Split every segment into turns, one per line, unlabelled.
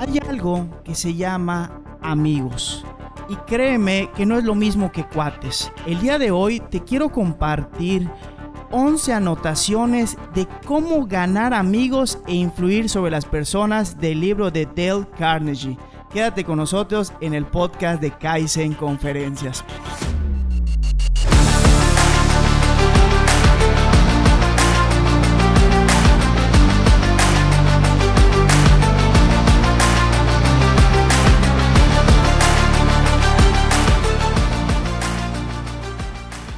Hay algo que se llama amigos. Y créeme que no es lo mismo que cuates. El día de hoy te quiero compartir 11 anotaciones de cómo ganar amigos e influir sobre las personas del libro de Dale Carnegie. Quédate con nosotros en el podcast de Kaizen Conferencias.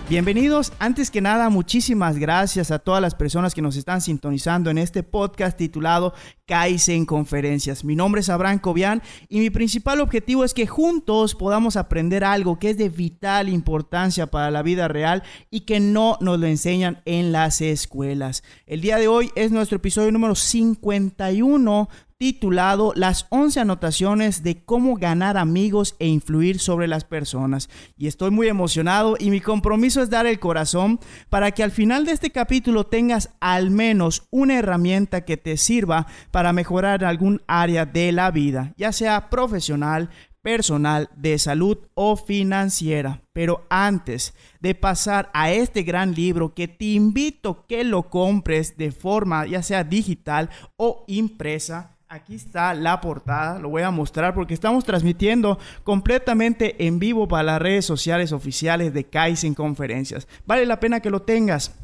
Bienvenidos, antes que nada, muchísimas gracias a todas las personas que nos están sintonizando en este podcast titulado Kaizen Conferencias. Mi nombre es Abraham Cobian y mi principal objetivo es que juntos podamos aprender algo que es de vital importancia para la vida real y que no nos lo enseñan en las escuelas. El día de hoy es nuestro episodio número 51 titulado Las 11 anotaciones de cómo ganar amigos e influir sobre las personas. Y estoy muy emocionado y mi compromiso es dar el corazón para que al final de este capítulo tengas al menos una herramienta que te sirva para mejorar algún área de la vida, ya sea profesional, personal, de salud o financiera. Pero antes de pasar a este gran libro que te invito que lo compres de forma ya sea digital o impresa, Aquí está la portada, lo voy a mostrar porque estamos transmitiendo completamente en vivo para las redes sociales oficiales de Kaizen Conferencias. Vale la pena que lo tengas.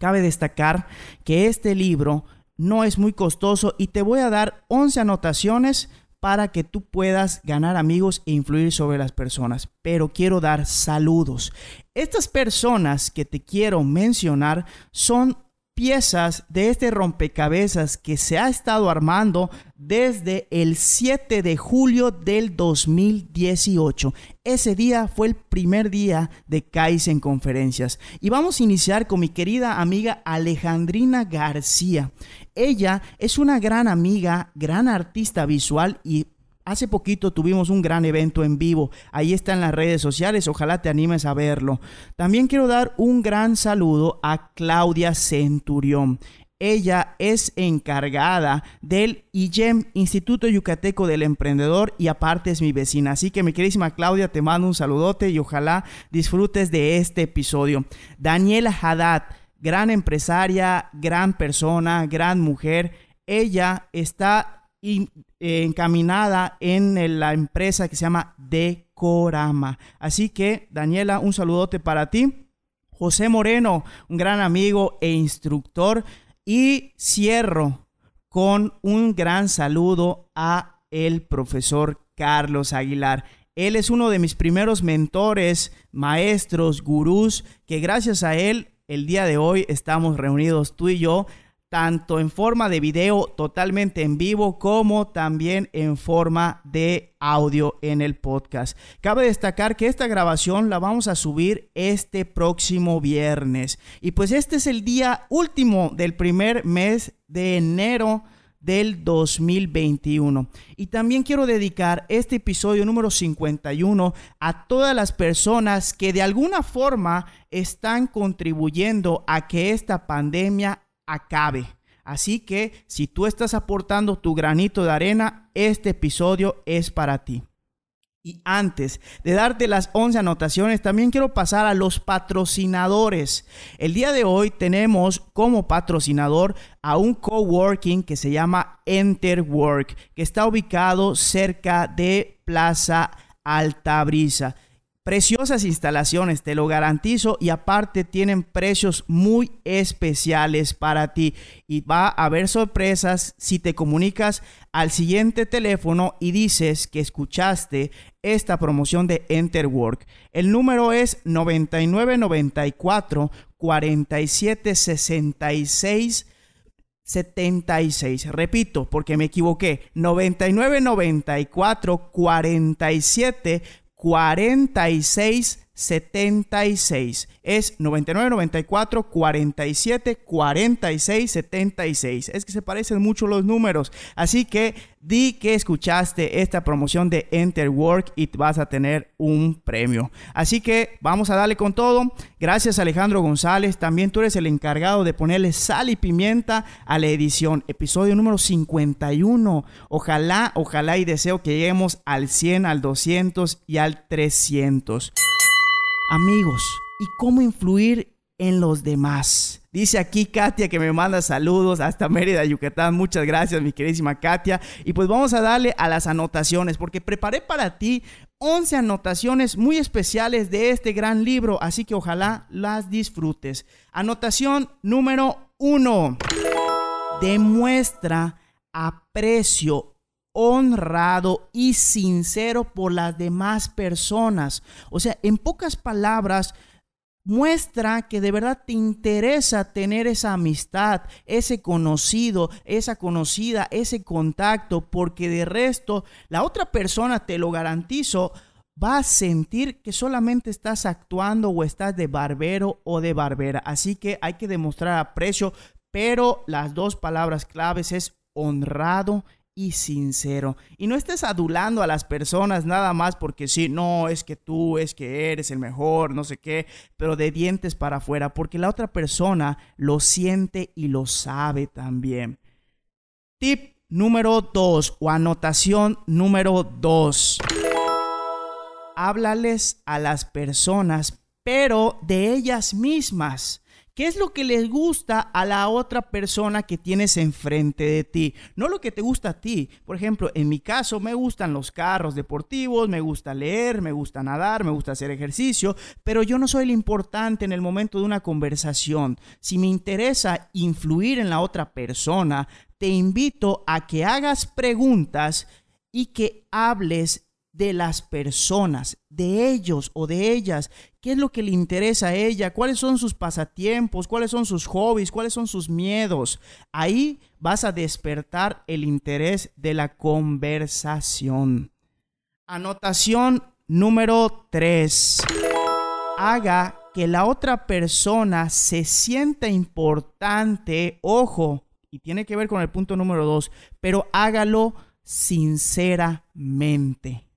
Cabe destacar que este libro no es muy costoso y te voy a dar 11 anotaciones para que tú puedas ganar amigos e influir sobre las personas. Pero quiero dar saludos. Estas personas que te quiero mencionar son piezas de este rompecabezas que se ha estado armando desde el 7 de julio del 2018. Ese día fue el primer día de Kaizen Conferencias. Y vamos a iniciar con mi querida amiga Alejandrina García. Ella es una gran amiga, gran artista visual y Hace poquito tuvimos un gran evento en vivo. Ahí está en las redes sociales. Ojalá te animes a verlo. También quiero dar un gran saludo a Claudia Centurión. Ella es encargada del IGEM, Instituto Yucateco del Emprendedor, y aparte es mi vecina. Así que mi queridísima Claudia, te mando un saludote y ojalá disfrutes de este episodio. Daniela Haddad, gran empresaria, gran persona, gran mujer. Ella está y, eh, encaminada en la empresa que se llama Decorama. Así que, Daniela, un saludote para ti. José Moreno, un gran amigo e instructor. Y cierro con un gran saludo a el profesor Carlos Aguilar. Él es uno de mis primeros mentores, maestros, gurús, que gracias a él el día de hoy estamos reunidos tú y yo tanto en forma de video totalmente en vivo como también en forma de audio en el podcast. Cabe destacar que esta grabación la vamos a subir este próximo viernes. Y pues este es el día último del primer mes de enero del 2021. Y también quiero dedicar este episodio número 51 a todas las personas que de alguna forma están contribuyendo a que esta pandemia acabe. Así que si tú estás aportando tu granito de arena, este episodio es para ti. Y antes de darte las 11 anotaciones, también quiero pasar a los patrocinadores. El día de hoy tenemos como patrocinador a un coworking que se llama Enterwork, que está ubicado cerca de Plaza Altabrisa. Preciosas instalaciones, te lo garantizo, y aparte tienen precios muy especiales para ti. Y va a haber sorpresas si te comunicas al siguiente teléfono y dices que escuchaste esta promoción de Enterwork. El número es 9994 4766 76. Repito, porque me equivoqué. 9994 47 46 76. Es 99 94 47 46 76. Es que se parecen mucho los números. Así que di que escuchaste esta promoción de Enter Work y vas a tener un premio. Así que vamos a darle con todo. Gracias Alejandro González. También tú eres el encargado de ponerle sal y pimienta a la edición. Episodio número 51. Ojalá, ojalá y deseo que lleguemos al 100, al 200 y al 300 amigos y cómo influir en los demás. Dice aquí Katia que me manda saludos hasta Mérida, Yucatán. Muchas gracias, mi queridísima Katia. Y pues vamos a darle a las anotaciones, porque preparé para ti 11 anotaciones muy especiales de este gran libro, así que ojalá las disfrutes. Anotación número 1. Demuestra aprecio honrado y sincero por las demás personas. O sea, en pocas palabras, muestra que de verdad te interesa tener esa amistad, ese conocido, esa conocida, ese contacto, porque de resto la otra persona, te lo garantizo, va a sentir que solamente estás actuando o estás de barbero o de barbera. Así que hay que demostrar aprecio, pero las dos palabras claves es honrado y sincero. Y no estés adulando a las personas nada más porque sí, no, es que tú, es que eres el mejor, no sé qué, pero de dientes para afuera, porque la otra persona lo siente y lo sabe también. Tip número 2 o anotación número 2. Háblales a las personas, pero de ellas mismas. ¿Qué es lo que les gusta a la otra persona que tienes enfrente de ti? No lo que te gusta a ti. Por ejemplo, en mi caso me gustan los carros deportivos, me gusta leer, me gusta nadar, me gusta hacer ejercicio, pero yo no soy el importante en el momento de una conversación. Si me interesa influir en la otra persona, te invito a que hagas preguntas y que hables de las personas, de ellos o de ellas, qué es lo que le interesa a ella, cuáles son sus pasatiempos, cuáles son sus hobbies, cuáles son sus miedos. Ahí vas a despertar el interés de la conversación. Anotación número 3. Haga que la otra persona se sienta importante, ojo, y tiene que ver con el punto número 2, pero hágalo sinceramente.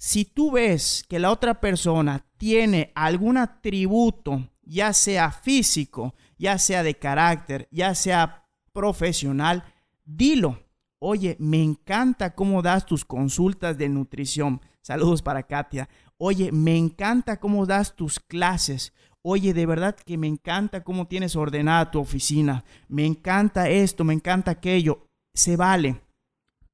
Si tú ves que la otra persona tiene algún atributo, ya sea físico, ya sea de carácter, ya sea profesional, dilo. Oye, me encanta cómo das tus consultas de nutrición. Saludos para Katia. Oye, me encanta cómo das tus clases. Oye, de verdad que me encanta cómo tienes ordenada tu oficina. Me encanta esto, me encanta aquello. Se vale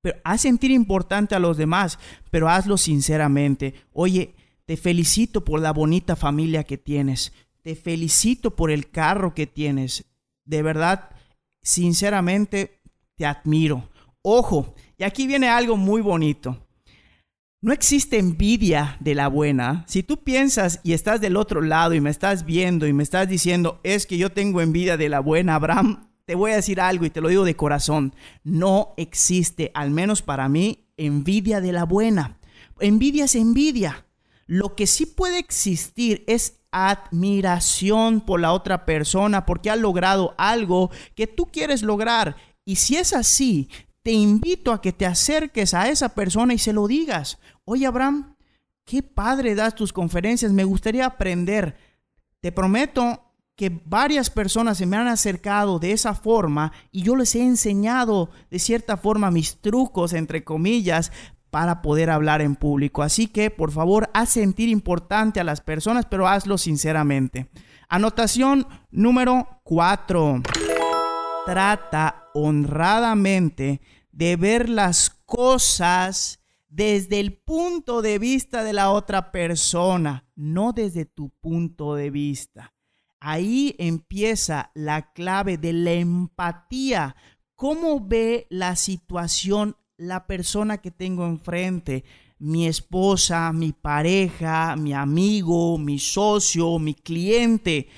pero haz sentir importante a los demás, pero hazlo sinceramente. Oye, te felicito por la bonita familia que tienes. Te felicito por el carro que tienes. De verdad, sinceramente, te admiro. Ojo, y aquí viene algo muy bonito. No existe envidia de la buena. Si tú piensas y estás del otro lado y me estás viendo y me estás diciendo, es que yo tengo envidia de la buena, Abraham, te voy a decir algo y te lo digo de corazón. No existe, al menos para mí, envidia de la buena. Envidia es envidia. Lo que sí puede existir es admiración por la otra persona porque ha logrado algo que tú quieres lograr. Y si es así, te invito a que te acerques a esa persona y se lo digas. Oye, Abraham, qué padre das tus conferencias, me gustaría aprender. Te prometo que varias personas se me han acercado de esa forma y yo les he enseñado de cierta forma mis trucos, entre comillas, para poder hablar en público. Así que, por favor, haz sentir importante a las personas, pero hazlo sinceramente. Anotación número 4. Trata honradamente de ver las cosas desde el punto de vista de la otra persona, no desde tu punto de vista. Ahí empieza la clave de la empatía. ¿Cómo ve la situación la persona que tengo enfrente? Mi esposa, mi pareja, mi amigo, mi socio, mi cliente.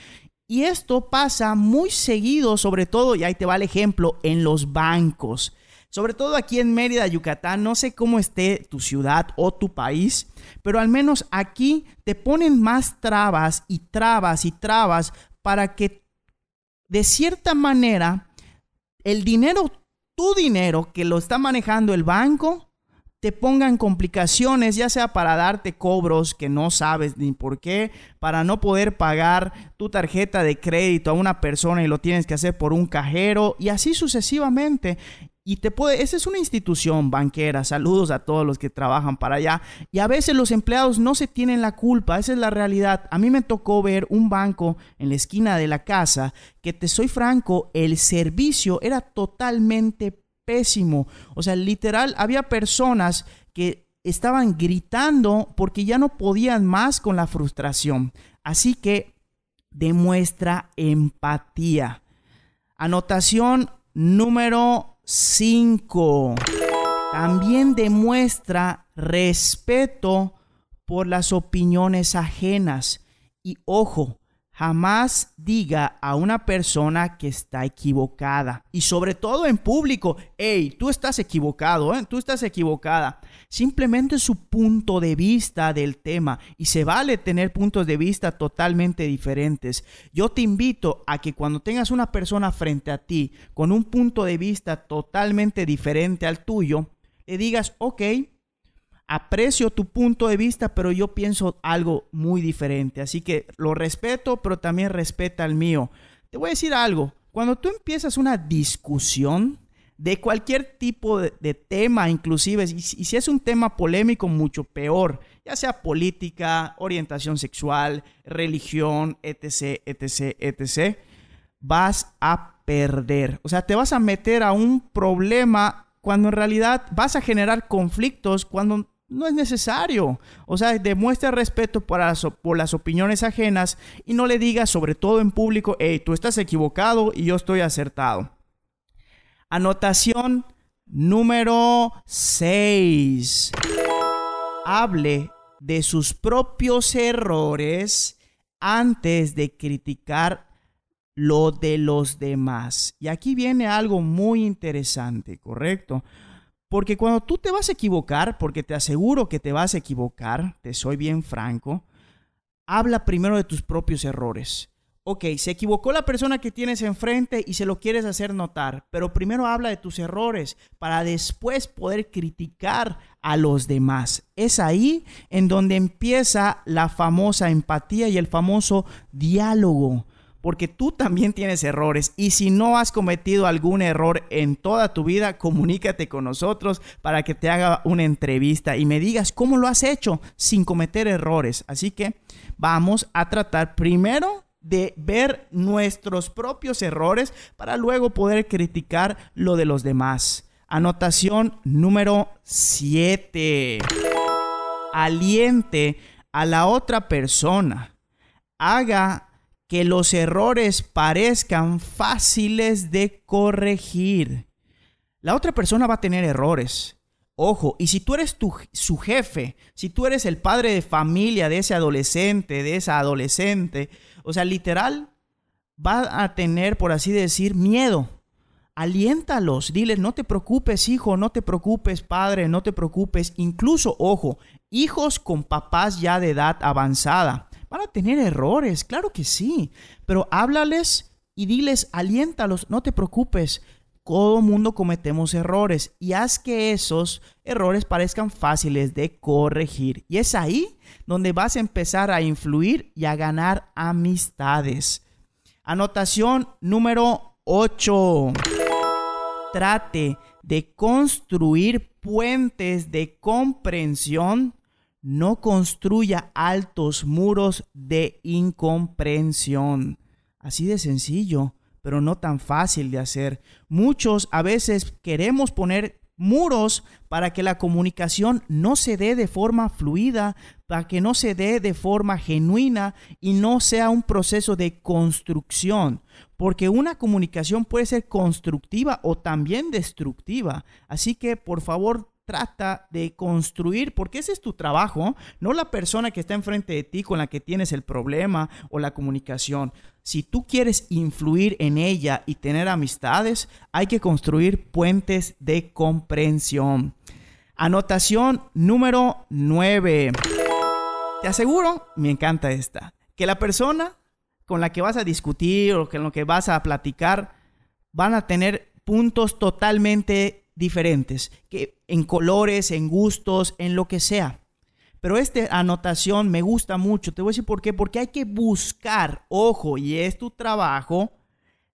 Y esto pasa muy seguido, sobre todo, y ahí te va el ejemplo, en los bancos. Sobre todo aquí en Mérida, Yucatán, no sé cómo esté tu ciudad o tu país, pero al menos aquí te ponen más trabas y trabas y trabas para que de cierta manera el dinero, tu dinero que lo está manejando el banco, te pongan complicaciones, ya sea para darte cobros que no sabes ni por qué, para no poder pagar tu tarjeta de crédito a una persona y lo tienes que hacer por un cajero y así sucesivamente. Y te puede, esa es una institución banquera, saludos a todos los que trabajan para allá. Y a veces los empleados no se tienen la culpa, esa es la realidad. A mí me tocó ver un banco en la esquina de la casa que te soy franco, el servicio era totalmente pésimo. O sea, literal, había personas que estaban gritando porque ya no podían más con la frustración. Así que demuestra empatía. Anotación número 5. También demuestra respeto por las opiniones ajenas. Y ojo, Jamás diga a una persona que está equivocada. Y sobre todo en público, hey, tú estás equivocado, ¿eh? tú estás equivocada. Simplemente su punto de vista del tema. Y se vale tener puntos de vista totalmente diferentes. Yo te invito a que cuando tengas una persona frente a ti con un punto de vista totalmente diferente al tuyo, le digas, ok, aprecio tu punto de vista, pero yo pienso algo muy diferente. Así que lo respeto, pero también respeta el mío. Te voy a decir algo. Cuando tú empiezas una discusión de cualquier tipo de, tema, inclusive, y, y si es un tema polémico, mucho peor, ya sea política, orientación sexual, religión, etc., etc., etc., vas a perder. O sea, te vas a meter a un problema cuando en realidad vas a generar conflictos cuando no es necesario. O sea, demuestra respeto las, por las opiniones ajenas y no le digas, sobre todo en público, hey, tú estás equivocado y yo estoy acertado. Anotación número 6. Hable de sus propios errores antes de criticar lo de los demás. Y aquí viene algo muy interesante, ¿correcto? Porque cuando tú te vas a equivocar, porque te aseguro que te vas a equivocar, te soy bien franco, habla primero de tus propios errores. Ok, se equivocó la persona que tienes enfrente y se lo quieres hacer notar, pero primero habla de tus errores para después poder criticar a los demás. Es ahí en donde empieza la famosa empatía y el famoso diálogo porque tú también tienes errores y si no has cometido algún error en toda tu vida, comunícate con nosotros para que te haga una entrevista y me digas cómo lo has hecho sin cometer errores. Así que vamos a tratar primero de ver nuestros propios errores para luego poder criticar lo de los demás. Anotación número 7. Aliente a la otra persona. Haga que los errores parezcan fáciles de corregir. La otra persona va a tener errores. Ojo, y si tú eres su jefe, si tú eres el padre de familia de ese adolescente, de esa adolescente, o sea, literal, va a tener, por así decir, miedo. Aliéntalos, diles, no te preocupes, hijo, no te preocupes, padre, no te preocupes. Incluso, ojo, hijos con papás ya de edad avanzada A tener errores, claro que sí, pero háblales y diles, aliéntalos, no te preocupes. Todo mundo cometemos errores y haz que esos errores parezcan fáciles de corregir. Y es ahí donde vas a empezar a influir y a ganar amistades. Anotación número 8. Trate de construir puentes de comprensión no construya altos muros de incomprensión. Así de sencillo, pero no tan fácil de hacer. Muchos a veces queremos poner muros para que la comunicación no se dé de forma fluida, para que no se dé de forma genuina y no sea un proceso de construcción, porque una comunicación puede ser constructiva o también destructiva. Así que por favor trata de construir, porque ese es tu trabajo, no la persona que está enfrente de ti con la que tienes el problema o la comunicación. Si tú quieres influir en ella y tener amistades, hay que construir puentes de comprensión. Anotación número 9. Te aseguro, me encanta esta, que la persona con la que vas a discutir o con lo que vas a platicar van a tener puntos totalmente diferentes, que en colores, en gustos, en lo que sea. Pero esta anotación me gusta mucho. Te voy a decir por qué. Porque hay que buscar, ojo, y es tu trabajo,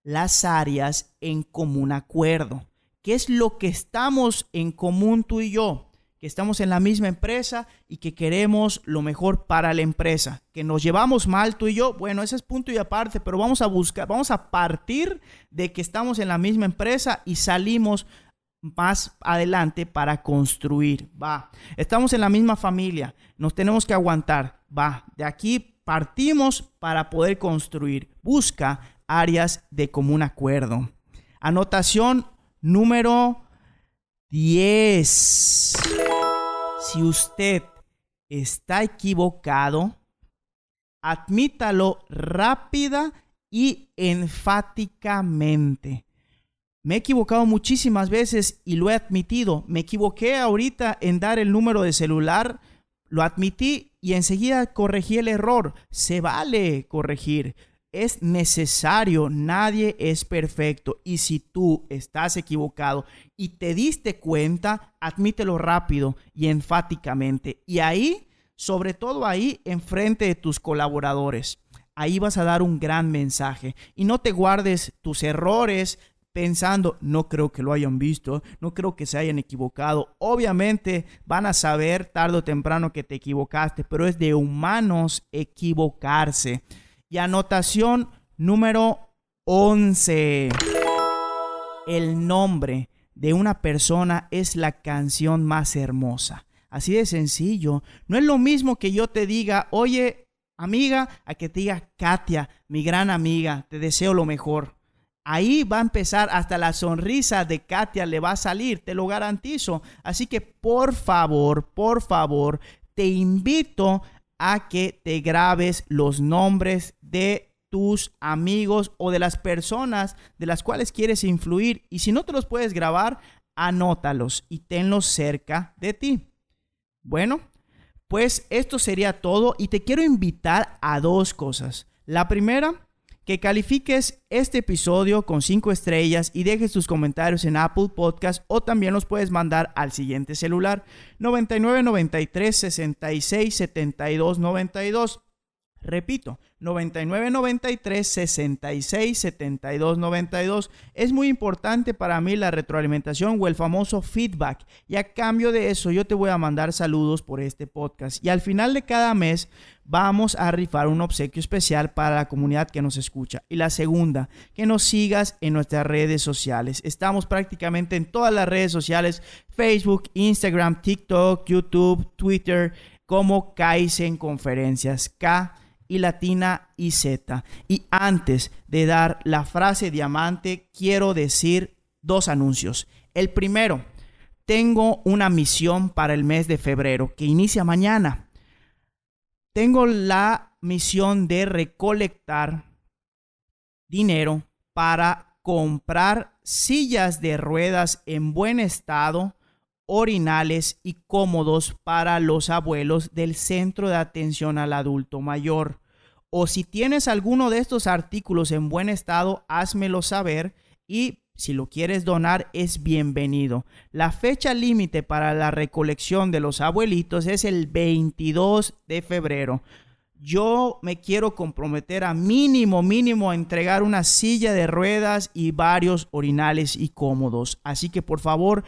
las áreas en común acuerdo. ¿Qué es lo que estamos en común tú y yo? Que estamos en la misma empresa y que queremos lo mejor para la empresa. Que nos llevamos mal tú y yo, bueno, ese es punto y aparte, pero vamos a buscar, vamos a partir de que estamos en la misma empresa y salimos más adelante para construir. Va, estamos en la misma familia, nos tenemos que aguantar. Va, de aquí partimos para poder construir. Busca áreas de común acuerdo. Anotación Número 10. Si usted está equivocado, admítalo rápida y enfáticamente. Me he equivocado muchísimas veces y lo he admitido. Me equivoqué ahorita en dar el número de celular, lo admití y enseguida corregí el error. Se vale corregir es necesario, nadie es perfecto. Y si tú estás equivocado y te diste cuenta, admítelo rápido y enfáticamente. Y ahí, sobre todo ahí, enfrente de tus colaboradores. Ahí vas a dar un gran mensaje. Y no te guardes tus errores pensando, no creo que lo hayan visto, no creo que se hayan equivocado. Obviamente van a saber tarde o temprano que te equivocaste, pero es de humanos equivocarse. Y anotación número 11. El nombre de una persona es la canción más hermosa. Así de sencillo. No es lo mismo que yo te diga, oye, amiga, a que te diga, Katia, mi gran amiga, te deseo lo mejor. Ahí va a empezar hasta la sonrisa de Katia le va a salir, te lo garantizo. Así que por favor, por favor, te invito a que te grabes los nombres de tus amigos o de las personas de las cuales quieres influir. Y si no te los puedes grabar, anótalos y tenlos cerca de ti. Bueno, pues esto sería todo y te quiero invitar a dos cosas. La primera, que califiques este episodio con 5 estrellas y dejes tus comentarios en Apple Podcast o también los puedes mandar al siguiente celular 9993 66 72 92. Repito, 9993 66 72 92. Es muy importante para mí la retroalimentación o el famoso feedback. Y a cambio de eso, yo te voy a mandar saludos por este podcast. Y al final de cada mes, vamos a rifar un obsequio especial para la comunidad que nos escucha. Y la segunda, que nos sigas en nuestras redes sociales. Estamos prácticamente en todas las redes sociales: Facebook, Instagram, TikTok, YouTube, Twitter, como Kaizen Conferencias. K y latina y Z. Y antes de dar la frase diamante, quiero decir dos anuncios. El primero, tengo una misión para el mes de febrero que inicia mañana. Tengo la misión de recolectar dinero para comprar sillas de ruedas en buen estado orinales y cómodos para los abuelos del Centro de Atención al Adulto Mayor. O si tienes alguno de estos artículos en buen estado, házmelo saber y si lo quieres donar es bienvenido. La fecha límite para la recolección de los abuelitos es el 22 de febrero. Yo me quiero comprometer a mínimo, mínimo a entregar una silla de ruedas y varios orinales y cómodos. Así que por favor,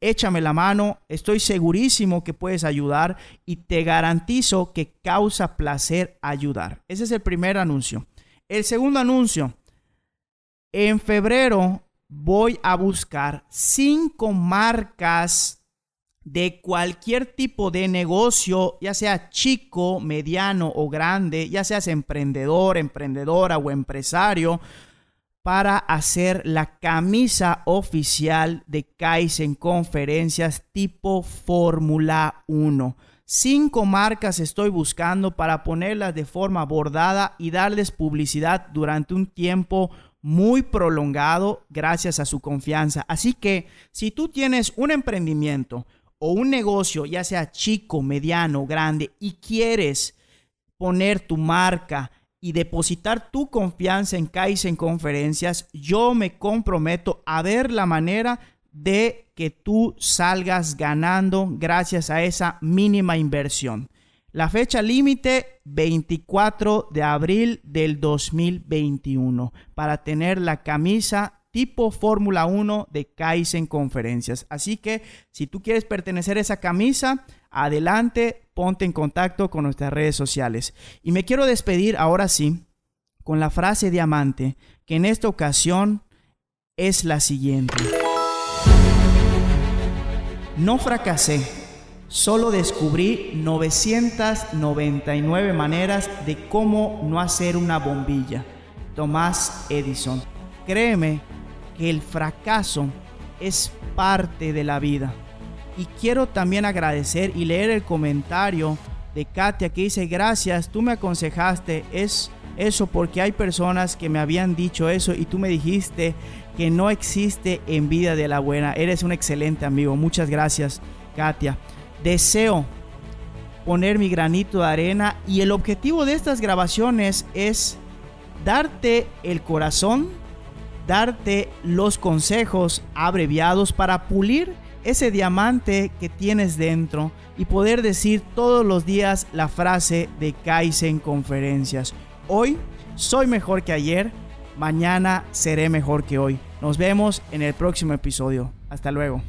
échame la mano, estoy segurísimo que puedes ayudar y te garantizo que causa placer ayudar. Ese es el primer anuncio. El segundo anuncio, en febrero voy a buscar cinco marcas de cualquier tipo de negocio, ya sea chico, mediano o grande, ya seas emprendedor, emprendedora o empresario, para hacer la camisa oficial de Kaizen Conferencias tipo Fórmula 1. Cinco marcas estoy buscando para ponerlas de forma bordada y darles publicidad durante un tiempo muy prolongado gracias a su confianza. Así que si tú tienes un emprendimiento o un negocio, ya sea chico, mediano, grande, y quieres poner tu marca y depositar tu confianza en Kaizen Conferencias, yo me comprometo a ver la manera de que tú salgas ganando gracias a esa mínima inversión. La fecha límite 24 de abril del 2021 para tener la camisa tipo Fórmula 1 de Kaizen Conferencias. Así que si tú quieres pertenecer a esa camisa, adelante, ponte en contacto con nuestras redes sociales. Y me quiero despedir ahora sí con la frase diamante, que en esta ocasión es la siguiente. No fracasé, solo descubrí 999 maneras de cómo no hacer una bombilla. Tomás Edison. Créeme que el fracaso es parte de la vida. Y quiero también agradecer y leer el comentario de Katia que dice, gracias, tú me aconsejaste, es eso porque hay personas que me habían dicho eso y tú me dijiste que no existe envidia de la buena. Eres un excelente amigo. Muchas gracias, Katia. Deseo poner mi granito de arena y el objetivo de estas grabaciones es darte el corazón, darte los consejos abreviados para pulir ese diamante que tienes dentro y poder decir todos los días la frase de Kaizen Conferencias. Hoy soy mejor que ayer, mañana seré mejor que hoy. Nos vemos en el próximo episodio. Hasta luego.